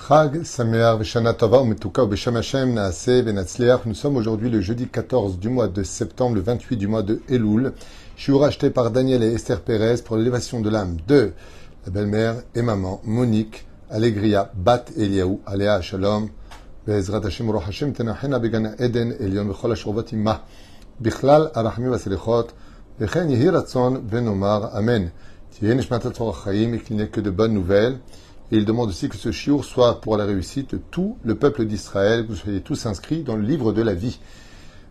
Chag Sameach Veshana Tova Umetuka Besham Hashem Naaseh Benatzliach. Nous sommes aujourd'hui le jeudi 14 du mois de septembre, le 28 du mois de Elul. Je suis racheté par Daniel et Esther Pérez pour l'élévation de l'âme de la belle-mère et maman Monique Allegria Bat Eliaou Alea Shalom. בעזרת השם וברוך השם תנחנה בגן עדן עליון בכל השכבות עמה בכלל הרחמים והסליחות וכן יהי רצון ונאמר אמן. תהיה נשמת הצורך החיים et qu'il n'y ait que de bonnes nouvelles. Et il demande aussi que ce chiour soit pour la réussite de tout le peuple d'Israël, que vous soyez tous inscrits dans le livre de la vie.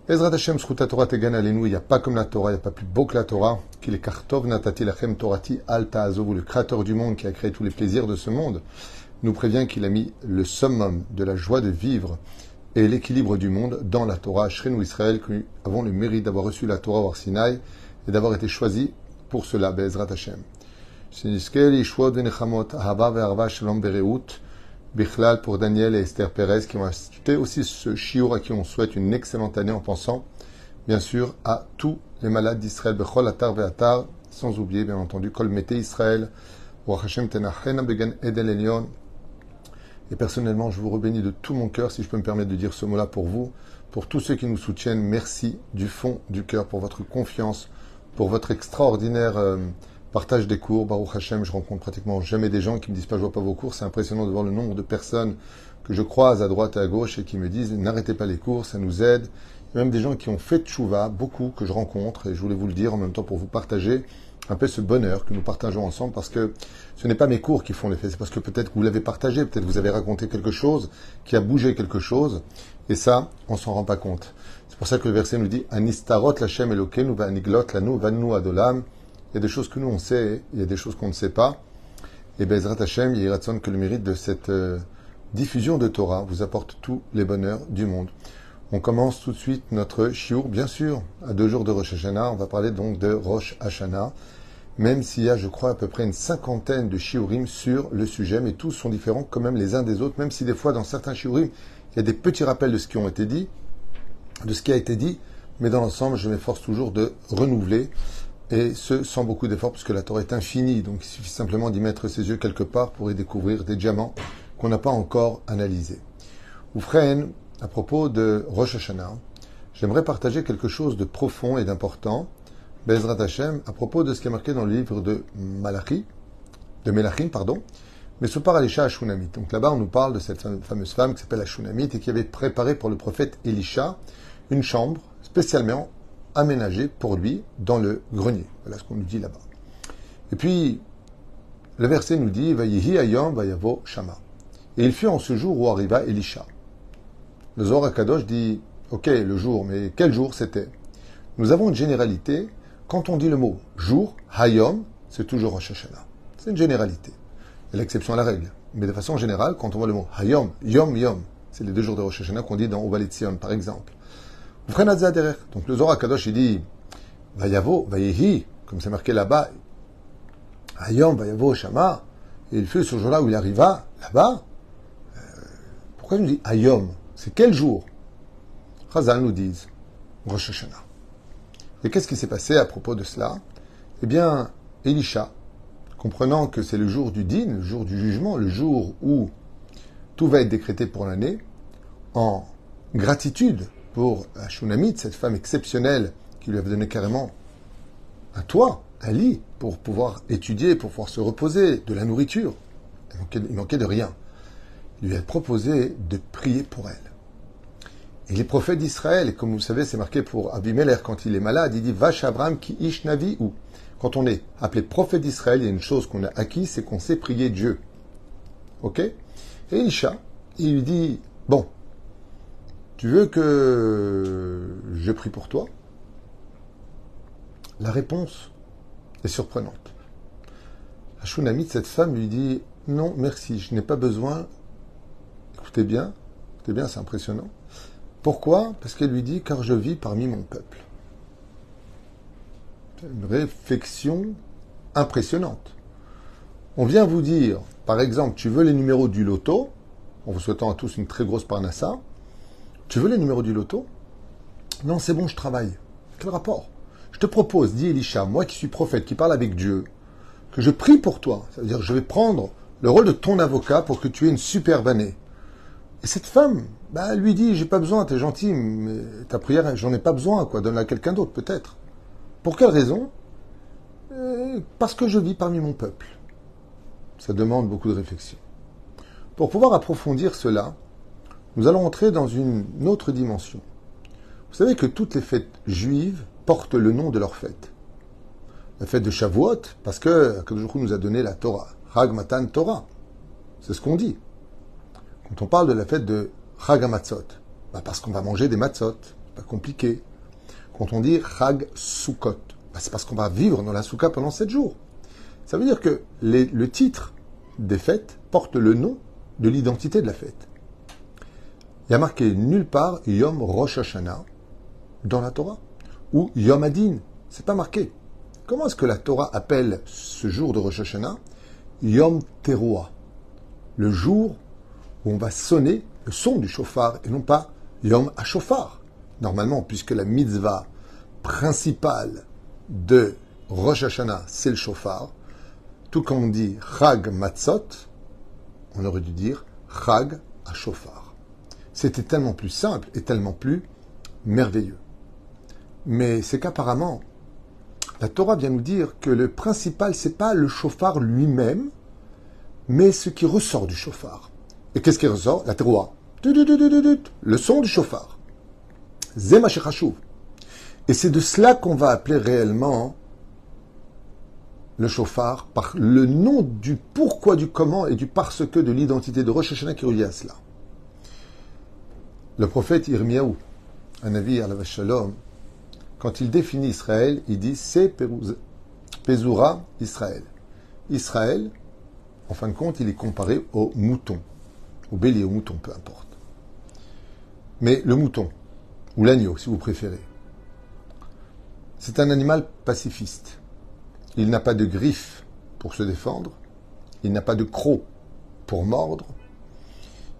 Ezrat Hashem, Sruta Tegan Alenu, il n'y a pas comme la Torah, il n'y a pas plus beau que la Torah, qu'il est Kartov Natati Lachem Torati Alta Azov, le créateur du monde qui a créé tous les plaisirs de ce monde, nous prévient qu'il a mis le summum de la joie de vivre et l'équilibre du monde dans la Torah, Shrenu Israël, que nous avons le mérite d'avoir reçu la Torah au Sinaï et d'avoir été choisis pour cela, Bezrat Hashem. Bichlal pour Daniel et Esther Pérez qui ont acheté aussi ce chiour à qui on souhaite une excellente année en pensant, bien sûr, à tous les malades d'Israël, Bechol Atar Ve'atar, sans oublier, bien entendu, Kol Mete Israël, Hashem Tenachena Began Edel Elion. Et personnellement, je vous rebénis de tout mon cœur, si je peux me permettre de dire ce mot-là pour vous, pour tous ceux qui nous soutiennent, merci du fond du cœur pour votre confiance, pour votre extraordinaire euh, partage des cours. Baruch Hashem, je rencontre pratiquement jamais des gens qui me disent pas je vois pas vos cours. C'est impressionnant de voir le nombre de personnes que je croise à droite et à gauche et qui me disent n'arrêtez pas les cours, ça nous aide. Il y a même des gens qui ont fait tchouva, beaucoup que je rencontre et je voulais vous le dire en même temps pour vous partager un peu ce bonheur que nous partageons ensemble parce que ce n'est pas mes cours qui font l'effet, c'est parce que peut-être que vous l'avez partagé, peut-être que vous avez raconté quelque chose qui a bougé quelque chose et ça, on s'en rend pas compte. C'est pour ça que le verset nous dit Anistarot lachem elokenu va aniglot lanu vanu adolam. Il y a des choses que nous on sait, il y a des choses qu'on ne sait pas. Et Bezrat Hashem, il y a que le mérite de cette euh, diffusion de Torah vous apporte tous les bonheurs du monde. On commence tout de suite notre shiur, bien sûr, à deux jours de Rosh Hashanah. On va parler donc de Rosh Hashanah, même s'il y a, je crois, à peu près une cinquantaine de shiurim sur le sujet, mais tous sont différents quand même les uns des autres, même si des fois dans certains shiurim, il y a des petits rappels de ce qui ont été dit, de ce qui a été dit, mais dans l'ensemble, je m'efforce toujours de renouveler et ce sans beaucoup d'efforts, puisque la Torah est infinie, donc il suffit simplement d'y mettre ses yeux quelque part pour y découvrir des diamants qu'on n'a pas encore analysés. Oufren, à propos de Rosh Hashanah, j'aimerais partager quelque chose de profond et d'important, Bezrat Hashem, à propos de ce qui est marqué dans le livre de Malachi, de Melachim, pardon, mais ce par Elisha Ashunamit. Donc là-bas, on nous parle de cette fameuse femme qui s'appelle Ashunamit et qui avait préparé pour le prophète Elisha une chambre spécialement aménagé pour lui dans le grenier. Voilà ce qu'on nous dit là-bas. Et puis, le verset nous dit Vayihi ayom vayavo shama. Et il fut en ce jour où arriva Elisha. Le Zohar Kadosh dit Ok, le jour, mais quel jour c'était? Nous avons une généralité. Quand on dit le mot jour, hayom, c'est toujours Rosh Hashanah. C'est une généralité. L'exception à la règle. Mais de façon générale, quand on voit le mot hayom, yom, yom, c'est les deux jours de Rosh Hashanah qu'on dit dans Sion, par exemple. Donc le Zohar Kadosh, il dit Vayavo, Vayehi, comme c'est marqué là-bas, Ayom, Vayavo, Shama, et il fut ce jour-là où il arriva, là-bas. Euh, pourquoi il nous dit Ayom? C'est quel jour? Chazal nous dit Rosh Hashanah. Et qu'est-ce qui s'est passé à propos de cela? Eh bien, Elisha, comprenant que c'est le jour du din, le jour du jugement, le jour où tout va être décrété pour l'année, en gratitude pour Shunamit, cette femme exceptionnelle qui lui avait donné carrément un toit, un lit, pour pouvoir étudier, pour pouvoir se reposer, de la nourriture. Il manquait, manquait de rien. Il lui a proposé de prier pour elle. Et les prophètes d'Israël, comme vous le savez, c'est marqué pour Abimelech quand il est malade, il dit Vache Abraham qui ish navi ou. Quand on est appelé prophète d'Israël, il y a une chose qu'on a acquis, c'est qu'on sait prier Dieu. Ok? Et Isha, il lui dit Bon, tu veux que je prie pour toi? La réponse est surprenante. Shunamit, cette femme, lui dit Non, merci, je n'ai pas besoin. Écoutez bien, écoutez bien, c'est impressionnant. Pourquoi? Parce qu'elle lui dit Car je vis parmi mon peuple. Une réflexion impressionnante. On vient vous dire, par exemple, tu veux les numéros du loto, en vous souhaitant à tous une très grosse parnassa, tu veux les numéros du loto? Non, c'est bon, je travaille. Quel rapport? Je te propose, dit Elisha, moi qui suis prophète, qui parle avec Dieu, que je prie pour toi. Ça veut dire que je vais prendre le rôle de ton avocat pour que tu aies une superbe année. Et cette femme, bah, lui dit, j'ai pas besoin, t'es gentil, mais ta prière, j'en ai pas besoin, quoi, donne-la à quelqu'un d'autre, peut-être. Pour quelle raison? Euh, Parce que je vis parmi mon peuple. Ça demande beaucoup de réflexion. Pour pouvoir approfondir cela, nous allons entrer dans une autre dimension. Vous savez que toutes les fêtes juives portent le nom de leur fête. La fête de Shavuot, parce que Akadosh nous a donné la Torah. Chag Matan Torah. C'est ce qu'on dit. Quand on parle de la fête de Chag bah parce qu'on va manger des matzot. Pas compliqué. Quand on dit Chag Sukkot, bah c'est parce qu'on va vivre dans la Soukha pendant sept jours. Ça veut dire que le titre des fêtes porte le nom de l'identité de la fête. Il y a marqué nulle part Yom Rosh Hashanah dans la Torah ou Yom Adin. C'est pas marqué. Comment est-ce que la Torah appelle ce jour de Rosh Hashanah Yom Teruah, le jour où on va sonner le son du chauffard et non pas Yom HaShofar. Normalement, puisque la mitzvah principale de Rosh Hashanah, c'est le chauffard, tout comme on dit Chag Matzot, on aurait dû dire Chag HaShofar. C'était tellement plus simple et tellement plus merveilleux. Mais c'est qu'apparemment, la Torah vient nous dire que le principal, c'est pas le chauffard lui-même, mais ce qui ressort du chauffard. Et qu'est-ce qui ressort? La teroua. Le son du chauffard. Zema Et c'est de cela qu'on va appeler réellement le chauffard par le nom du pourquoi, du comment et du parce que de l'identité de Rosh Hashanah qui relie à cela. Le prophète Irmiaou, un avis à la quand il définit Israël, il dit c'est Pezura Israël. Israël, en fin de compte, il est comparé au mouton, au bélier, au mouton, peu importe. Mais le mouton, ou l'agneau, si vous préférez, c'est un animal pacifiste. Il n'a pas de griffes pour se défendre, il n'a pas de crocs pour mordre,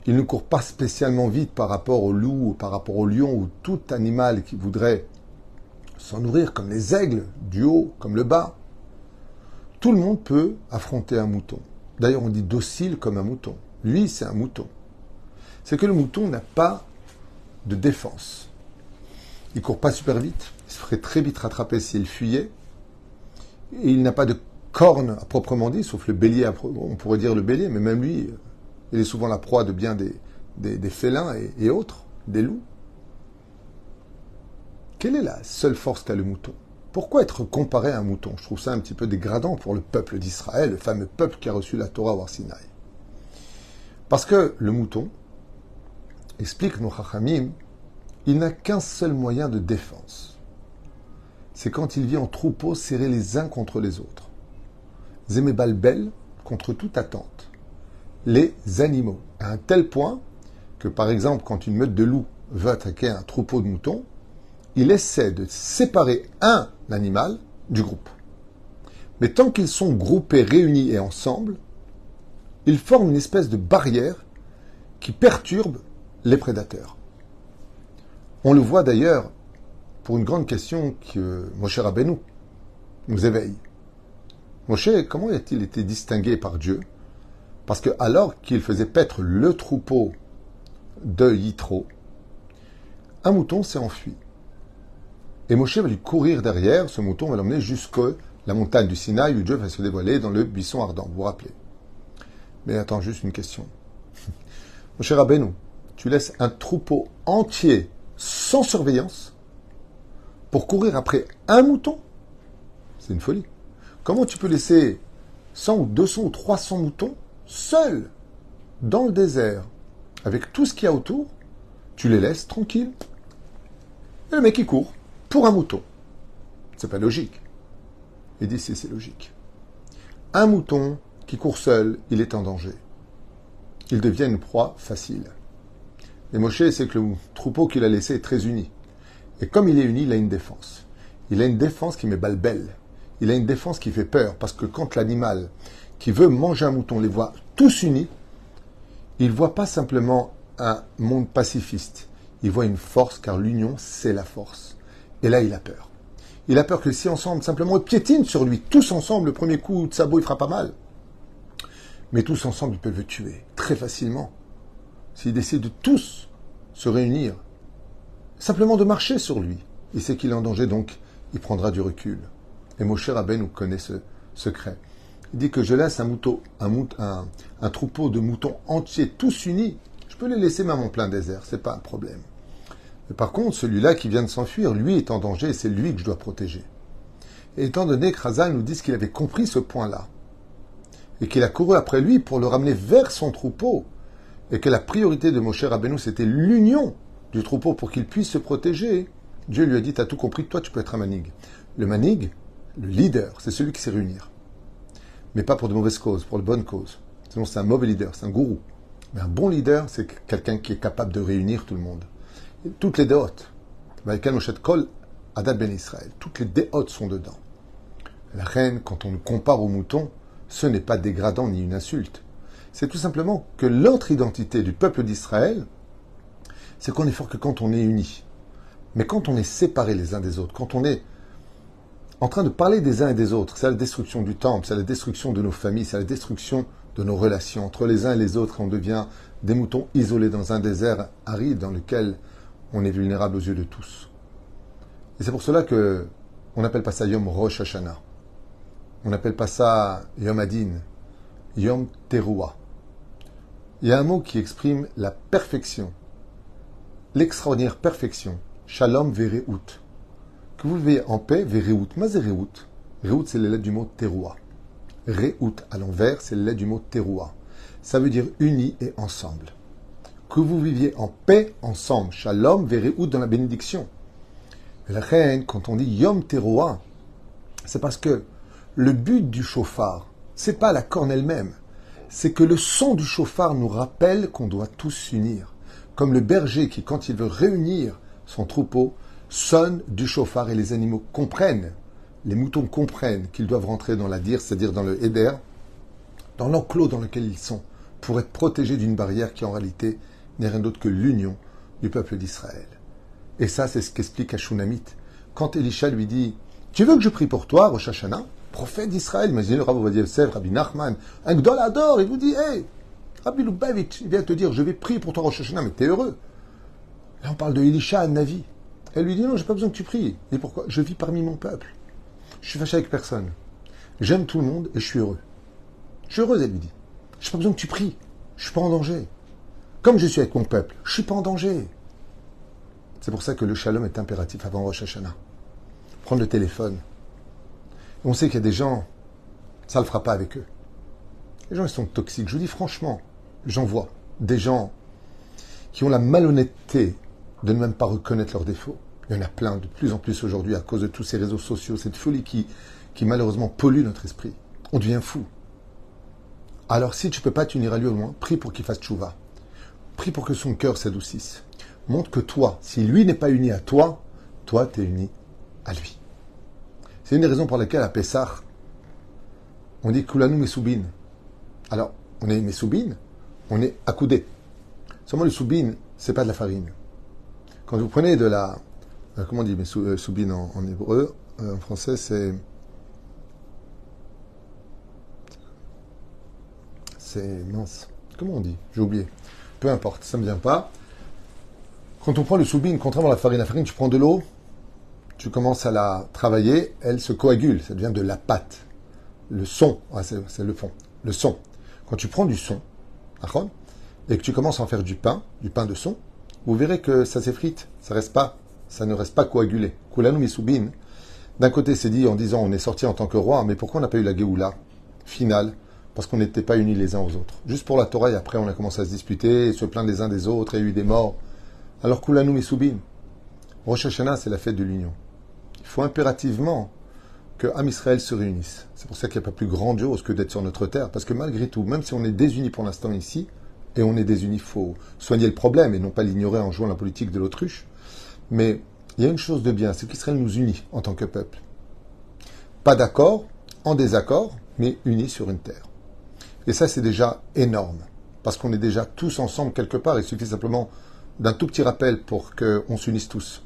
il ne court pas spécialement vite par rapport au loup ou par rapport au lion ou tout animal qui voudrait s'en nourrir comme les aigles, du haut comme le bas. Tout le monde peut affronter un mouton. D'ailleurs, on dit docile comme un mouton. Lui, c'est un mouton. C'est que le mouton n'a pas de défense. Il court pas super vite. Il se ferait très vite rattraper s'il fuyait. Et il n'a pas de cornes à proprement dit, sauf le bélier, on pourrait dire le bélier, mais même lui, il est souvent la proie de bien des, des, félins et autres, des loups. Quelle est la seule force qu'a le mouton? Pourquoi être comparé à un mouton? Je trouve ça un petit peu dégradant pour le peuple d'Israël, le fameux peuple qui a reçu la Torah au Sinaï. Parce que le mouton, explique nos chachamim, il n'a qu'un seul moyen de défense. C'est quand il vit en troupeau serrés les uns contre les autres. Zémébalbel contre toute attente. Les animaux. À un tel point que, par exemple, quand une meute de loups veut attaquer un troupeau de moutons, il essaie de séparer un animal du groupe. Mais tant qu'ils sont groupés, réunis et ensemble, ils forment une espèce de barrière qui perturbe les prédateurs. On le voit d'ailleurs pour une grande question que Moshe Rabbeinu nous éveille. Moshe, comment a-t-il été distingué par Dieu? Parce que alors qu'il faisait paître le troupeau de Yitro, un mouton s'est enfui. Et Moshe va lui courir derrière, ce mouton va l'emmener jusqu'à la montagne du Sinaï où Dieu va se dévoiler dans le buisson ardent, vous vous rappelez? Mais attends, juste une question. Moshe Rabbeinu, tu laisses un troupeau entier sans surveillance pour courir après un mouton? C'est une folie. Comment tu peux laisser 100 ou 200 ou 300 moutons seuls dans le désert avec tout ce qu'il y a autour Tu les laisses tranquilles. Et le mec il court pour un mouton. C'est pas logique. Il dit si c'est logique. Un mouton qui court seul, il est en danger. Il devient une proie facile. Et Moshe, c'est que le troupeau qu'il a laissé est très uni. Et comme il est uni, il a une défense. Il a une défense qui met balle belle. Il a une défense qui fait peur. Parce que quand l'animal qui veut manger un mouton les voit tous unis, il voit pas simplement un monde pacifiste. Il voit une force car l'union, c'est la force. Et là, il a peur. Il a peur que si ensemble, simplement, piétine sur lui, tous ensemble, le premier coup de sabot, il fera pas mal. Mais tous ensemble, ils peuvent le tuer très facilement. S'ils décident de tous se réunir, simplement de marcher sur lui, il sait qu'il est en danger, donc il prendra du recul. Et Moshe nous connaît ce secret. Il dit que je laisse un, mouton, un, troupeau de moutons entiers, tous unis. Je peux les laisser même en plein désert, c'est pas un problème. Mais par contre, celui-là qui vient de s'enfuir, lui est en danger et c'est lui que je dois protéger. Et étant donné que Razal nous dit qu'il avait compris ce point-là, et qu'il a couru après lui pour le ramener vers son troupeau, et que la priorité de Moshe Rabbeinu, c'était l'union du troupeau pour qu'il puisse se protéger, Dieu lui a dit, tu as tout compris, toi tu peux être un manig. Le manig, le leader, c'est celui qui sait réunir. Mais pas pour de mauvaises causes, pour de bonnes causes. Sinon c'est un mauvais leader, c'est un gourou. Mais un bon leader, c'est quelqu'un qui est capable de réunir tout le monde. toutes les déotes, Kol, Adad Ben Israël, toutes les déotes sont dedans. La reine, quand on le compare au mouton, ce n'est pas dégradant ni une insulte. C'est tout simplement que l'autre identité du peuple d'Israël, c'est qu'on est fort que quand on est unis. Mais quand on est séparés les uns des autres, quand on est en train de parler des uns et des autres, c'est la destruction du temple, c'est la destruction de nos familles, c'est la destruction de nos relations entre les uns et les autres. On devient des moutons isolés dans un désert aride dans lequel on est vulnérable aux yeux de tous. Et c'est pour cela que on n'appelle pas ça Yom Rosh Hashanah. On n'appelle pas ça Yom Adin, Yom Teruah. Il y a un mot qui exprime la perfection, l'extraordinaire perfection Shalom Vereout. Que vous vivez en paix, Vereout. Mazé Reout. Reout, c'est lettres du mot teroua. Reout à l'envers, c'est lettres du mot teroua. Ça veut dire unis et ensemble. Que vous viviez en paix ensemble. Shalom Vereout dans la bénédiction. la reine, quand on dit Yom Teroua, c'est parce que le but du chauffard, c'est pas la corne elle-même. C'est que le son du chauffard nous rappelle qu'on doit tous s'unir. Comme le berger qui, quand il veut réunir son troupeau, sonne du chauffard et les animaux comprennent, les moutons comprennent qu'ils doivent rentrer dans la dire, c'est-à-dire dans le Héder, dans l'enclos dans lequel ils sont, pour être protégés d'une barrière qui en réalité n'est rien d'autre que l'union du peuple d'Israël. Et ça, c'est ce qu'explique Ashunamit. Quand Elisha lui dit Tu veux que je prie pour toi, Rosh Hashanah? Prophète d'Israël, mais le Rabbi Yosef, Rabbi Nachman, un Gdol adore, il vous dit Hé, Rabbi Lubavitch, il vient te dire Je vais prier pour toi, Rosh Hashanah, mais t'es heureux. Là, on parle de Elisha, Navi. Elle lui dit non, j'ai pas besoin que tu pries. Et pourquoi? Je vis parmi mon peuple. Je suis fâché avec personne. J'aime tout le monde et je suis heureux. Je suis heureuse, elle lui dit. J'ai pas besoin que tu pries. Je suis pas en danger. Comme je suis avec mon peuple, je suis pas en danger. C'est pour ça que le shalom est impératif avant Rosh Hashanah. Prendre le téléphone. On sait qu'il y a des gens, ça ne le fera pas avec eux. Les gens, ils sont toxiques. Je vous dis franchement, j'en vois des gens qui ont la malhonnêteté de ne même pas reconnaître leurs défauts. Il y en a plein, de plus en plus aujourd'hui, à cause de tous ces réseaux sociaux, cette folie qui, qui malheureusement pollue notre esprit. On devient fou. Alors si tu peux pas t'unir à lui au moins, prie pour qu'il fasse tchouva. Prie pour que son cœur s'adoucisse. Montre que toi, si lui n'est pas uni à toi, toi, tu es uni à lui. C'est une des raisons pour lesquelles à Pessah, on dit Kulanu Mesoubin. Alors, on est Mesoubin, on est accoudé. Seulement le soubin, c'est pas de la farine. Quand vous prenez de la. Euh, comment on dit euh, soubine en, en hébreu euh, En français, c'est. C'est mince. Comment on dit? J'ai oublié. Peu importe, ça ne me vient pas. Quand on prend le soubine, contrairement à la farine, la farine, tu prends de l'eau, tu commences à la travailler, elle se coagule, ça devient de la pâte. Le son, ah, c'est le fond. Le son. Quand tu prends du son, et que tu commences à en faire du pain, du pain de son, vous verrez que ça s'effrite, ça reste pas, ça ne reste pas coagulé. Kulanu Misubin, d'un côté c'est dit en disant on est sorti en tant que roi, mais pourquoi on n'a pas eu la Géoula finale? Parce qu'on n'était pas unis les uns aux autres. Juste pour la Torah, et après on a commencé à se disputer, se plaindre les uns des autres, et il y a eu des morts. Alors Kulanu Misubin, Rosh Hashanah c'est la fête de l'union. Il faut impérativement que Am Israël se réunisse. C'est pour ça qu'il n'y a pas plus grandiose que d'être sur notre terre, parce que malgré tout, même si on est désunis pour l'instant ici, et on est désunis. Il faut soigner le problème et non pas l'ignorer en jouant la politique de l'autruche. Mais il y a une chose de bien, c'est qu'Israël nous unit en tant que peuple. Pas d'accord, en désaccord, mais unis sur une terre. Et ça, c'est déjà énorme, parce qu'on est déjà tous ensemble quelque part. Il suffit simplement d'un tout petit rappel pour qu'on s'unisse tous.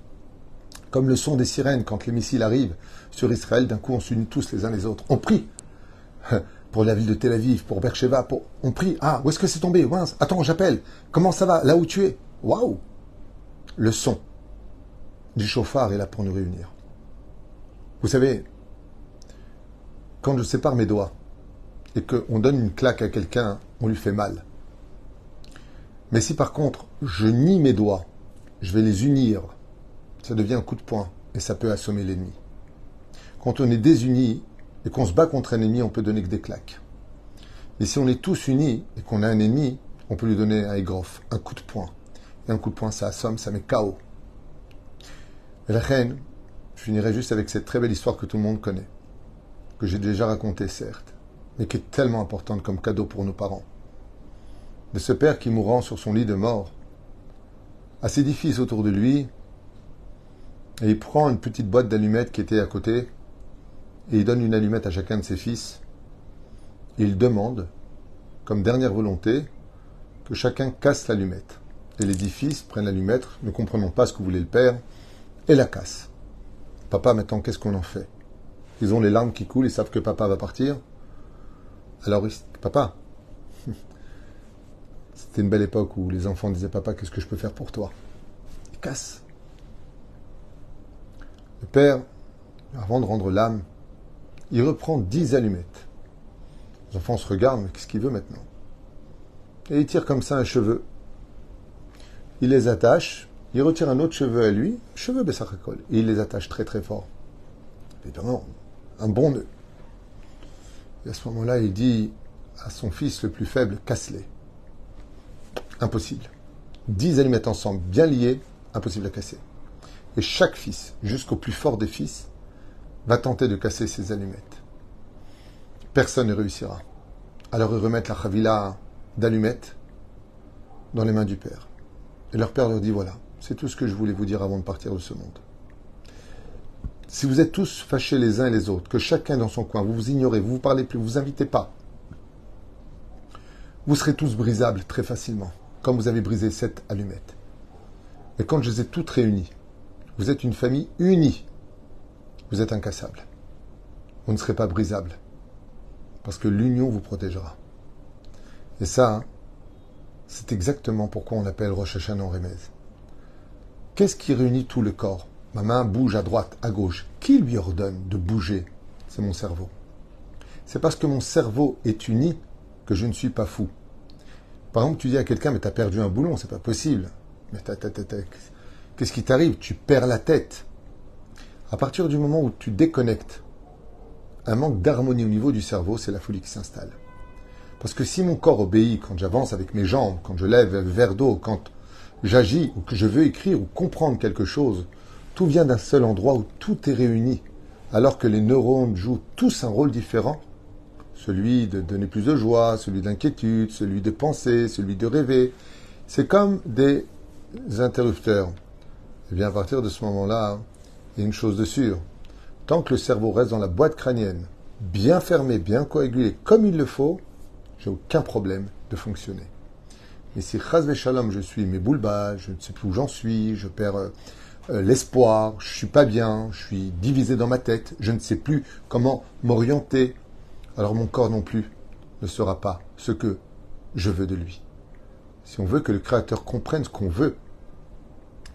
Comme le son des sirènes quand les missiles arrivent sur Israël, d'un coup on s'unit tous les uns les autres. On prie pour la ville de Tel Aviv, pour Beersheba, pour... on prie. Ah, où est-ce que c'est tombé? Attends, j'appelle. Comment ça va? Là où tu es? Waouh Le son du chauffard est là pour nous réunir. Vous savez, quand je sépare mes doigts et qu'on donne une claque à quelqu'un, on lui fait mal. Mais si par contre je nie mes doigts, je vais les unir, ça devient un coup de poing et ça peut assommer l'ennemi. Quand on est désunis et qu'on se bat contre un ennemi, on peut donner que des claques. Mais si on est tous unis et qu'on a un ennemi, on peut lui donner un aigrof, un coup de poing. Et un coup de poing, ça assomme, ça met KO. Et la reine, je finirai juste avec cette très belle histoire que tout le monde connaît, que j'ai déjà racontée certes, mais qui est tellement importante comme cadeau pour nos parents. De ce père qui mourant sur son lit de mort, a ses dix fils autour de lui, et il prend une petite boîte d'allumettes qui était à côté, et il donne une allumette à chacun de ses fils, et il demande, comme dernière volonté, que chacun casse l'allumette. Et les dix fils prennent l'allumette, ne comprenant pas ce que voulait le père, et la cassent. Papa, maintenant, qu'est-ce qu'on en fait? Ils ont les larmes qui coulent, ils savent que papa va partir. Alors, papa, c'était une belle époque où les enfants disaient Papa, qu'est-ce que je peux faire pour toi? Ils cassent. Le père, avant de rendre l'âme, il reprend dix allumettes. Les enfants se regardent, mais qu'est-ce qu'il veut maintenant? Et il tire comme ça un cheveu. Il les attache, il retire un autre cheveu à lui, cheveu Bessachakol, et il les attache très très fort. Évidemment, un bon nœud. Et à ce moment-là, il dit à son fils le plus faible, casse-les. Impossible. Dix allumettes ensemble, bien liées, impossible à casser. Et chaque fils, jusqu'au plus fort des fils, va tenter de casser ces allumettes. Personne ne réussira. Alors ils remettent la chavila d'allumettes dans les mains du père. Et leur père leur dit voilà, c'est tout ce que je voulais vous dire avant de partir de ce monde. Si vous êtes tous fâchés les uns et les autres, que chacun dans son coin, vous vous ignorez, vous vous parlez plus, vous vous invitez pas, vous serez tous brisables très facilement, comme vous avez brisé cette allumette. Et quand je les ai toutes réunies, vous êtes une famille unie, vous êtes incassable. Vous ne serez pas brisable, parce que l'union vous protégera. Et ça, hein, c'est exactement pourquoi on appelle Rosh en Remez. Qu'est-ce qui réunit tout le corps? Ma main bouge à droite, à gauche. Qui lui ordonne de bouger? C'est mon cerveau. C'est parce que mon cerveau est uni que je ne suis pas fou. Par exemple, tu dis à quelqu'un, mais tu as perdu un boulon, c'est pas possible. Mais qu'est-ce qui t'arrive? Tu perds la tête. À partir du moment où tu déconnectes, un manque d'harmonie au niveau du cerveau, c'est la folie qui s'installe. Parce que si mon corps obéit quand j'avance avec mes jambes, quand je lève le verre d'eau, quand j'agis ou que je veux écrire ou comprendre quelque chose, tout vient d'un seul endroit où tout est réuni, alors que les neurones jouent tous un rôle différent, celui de donner plus de joie, celui d'inquiétude, celui de penser, celui de rêver. C'est comme des interrupteurs. Et eh bien à partir de ce moment-là, il y a une chose de sûre. Tant que le cerveau reste dans la boîte crânienne, bien fermé, bien coagulé, comme il le faut, j'ai aucun problème de fonctionner. Mais si shalom, je suis mes bas, je ne sais plus où j'en suis, je perds euh, euh, l'espoir, je suis pas bien, je suis divisé dans ma tête, je ne sais plus comment m'orienter, alors mon corps non plus ne sera pas ce que je veux de lui. Si on veut que le Créateur comprenne ce qu'on veut,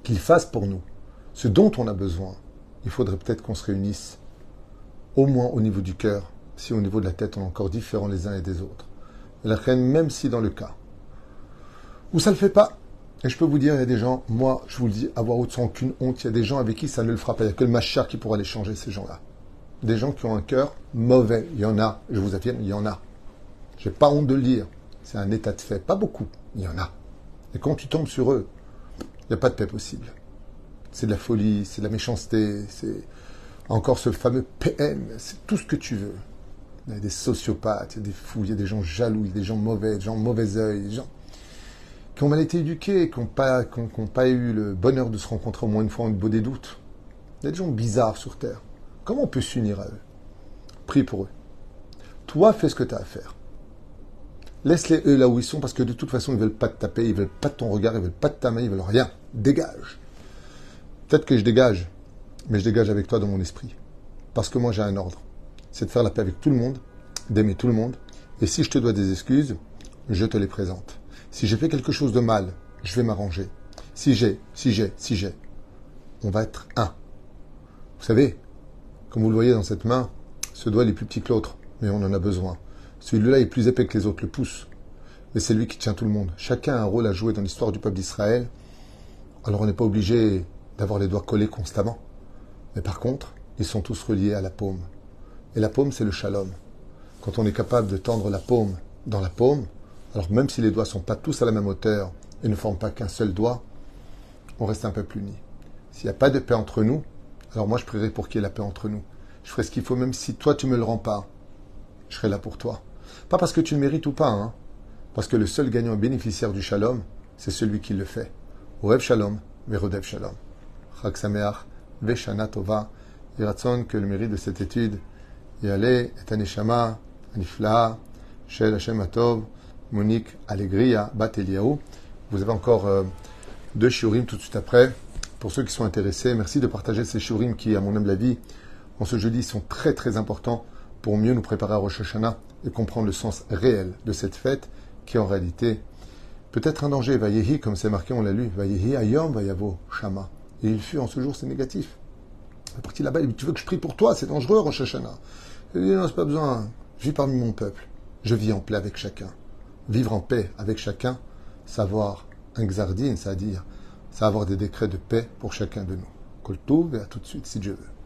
qu'il fasse pour nous, ce dont on a besoin, il faudrait peut-être qu'on se réunisse, au moins au niveau du cœur, si au niveau de la tête on est encore différents les uns et des autres. La reine, même si dans le cas où ça ne le fait pas. Et je peux vous dire, il y a des gens, moi, je vous le dis, avoir sans aucune honte, il y a des gens avec qui ça ne le fera pas. Il n'y a que le machar qui pourra les changer, ces gens-là. Des gens qui ont un cœur mauvais. Il y en a, je vous affirme, il y en a. J'ai pas honte de le dire. C'est un état de fait. Pas beaucoup, il y en a. Et quand tu tombes sur eux, il n'y a pas de paix possible. C'est de la folie, c'est de la méchanceté, c'est encore ce fameux PN, c'est tout ce que tu veux. Il y a des sociopathes, il y a des fous, il y a des gens jaloux, il y a des gens mauvais, des gens mauvais oeil, des gens qui ont mal été éduqués, qui n'ont pas, eu le bonheur de se rencontrer au moins une fois en beau des doutes. Il y a des gens bizarres sur Terre. Comment on peut s'unir à eux? Prie pour eux. Toi, fais ce que tu as à faire. Laisse-les eux là où ils sont parce que de toute façon, ils ne veulent pas te taper, ils veulent pas de ton regard, ils veulent pas de ta main, ils veulent rien. Dégage. Peut-être que je dégage, mais je dégage avec toi dans mon esprit. Parce que moi, j'ai un ordre. C'est de faire la paix avec tout le monde, d'aimer tout le monde Et si je te dois des excuses, je te les présente. Si j'ai fait quelque chose de mal, je vais m'arranger. Si j'ai, si j'ai, si j'ai, on va être un. Vous savez, comme vous le voyez dans cette main, ce doigt est plus petit que l'autre, mais on en a besoin. Celui-là est plus épais que les autres, le pouce. Mais c'est lui qui tient tout le monde. Chacun a un rôle à jouer dans l'histoire du peuple d'Israël. Alors on n'est pas obligé d'avoir les doigts collés constamment. Mais par contre, ils sont tous reliés à la paume. Et la paume, c'est le shalom. Quand on est capable de tendre la paume dans la paume, alors même si les doigts ne sont pas tous à la même hauteur et ne forment pas qu'un seul doigt, on reste un peu plus unis. S'il n'y a pas de paix entre nous, alors moi je prierai pour qu'il y ait la paix entre nous. Je ferai ce qu'il faut, même si toi tu me le rends pas. Je serai là pour toi. Pas parce que tu le mérites ou pas, hein. Parce que le seul gagnant et bénéficiaire du shalom, c'est celui qui le fait. Orev shalom, verodev shalom. Chag sameach, veshana tova. Et que le mérite de cette étude, yale et aneshama, aniflaa, shel Hashem atov, Monique Allegria, Bat. Vous avez encore euh, deux shiurim tout de suite après. Pour ceux qui sont intéressés, merci de partager ces shiurim qui, à mon humble avis, en ce jeudi, sont très très importants pour mieux nous préparer à Rosh Hashanah et comprendre le sens réel de cette fête qui en réalité peut être un danger. Vayehi, comme c'est marqué, on l'a lu, Vayehi ayom vayavo shama. Et il fut en ce jour, c'est négatif. La partie là-bas, tu veux que je prie pour toi, c'est dangereux Rosh Hashanah. Il dit non, c'est pas besoin. Je vis parmi mon peuple. Je vis en paix avec chacun. Vivre en paix avec chacun, savoir un xardine, c'est-à-dire savoir des décrets de paix pour chacun de nous. Koltouv et à tout de suite si Dieu veut.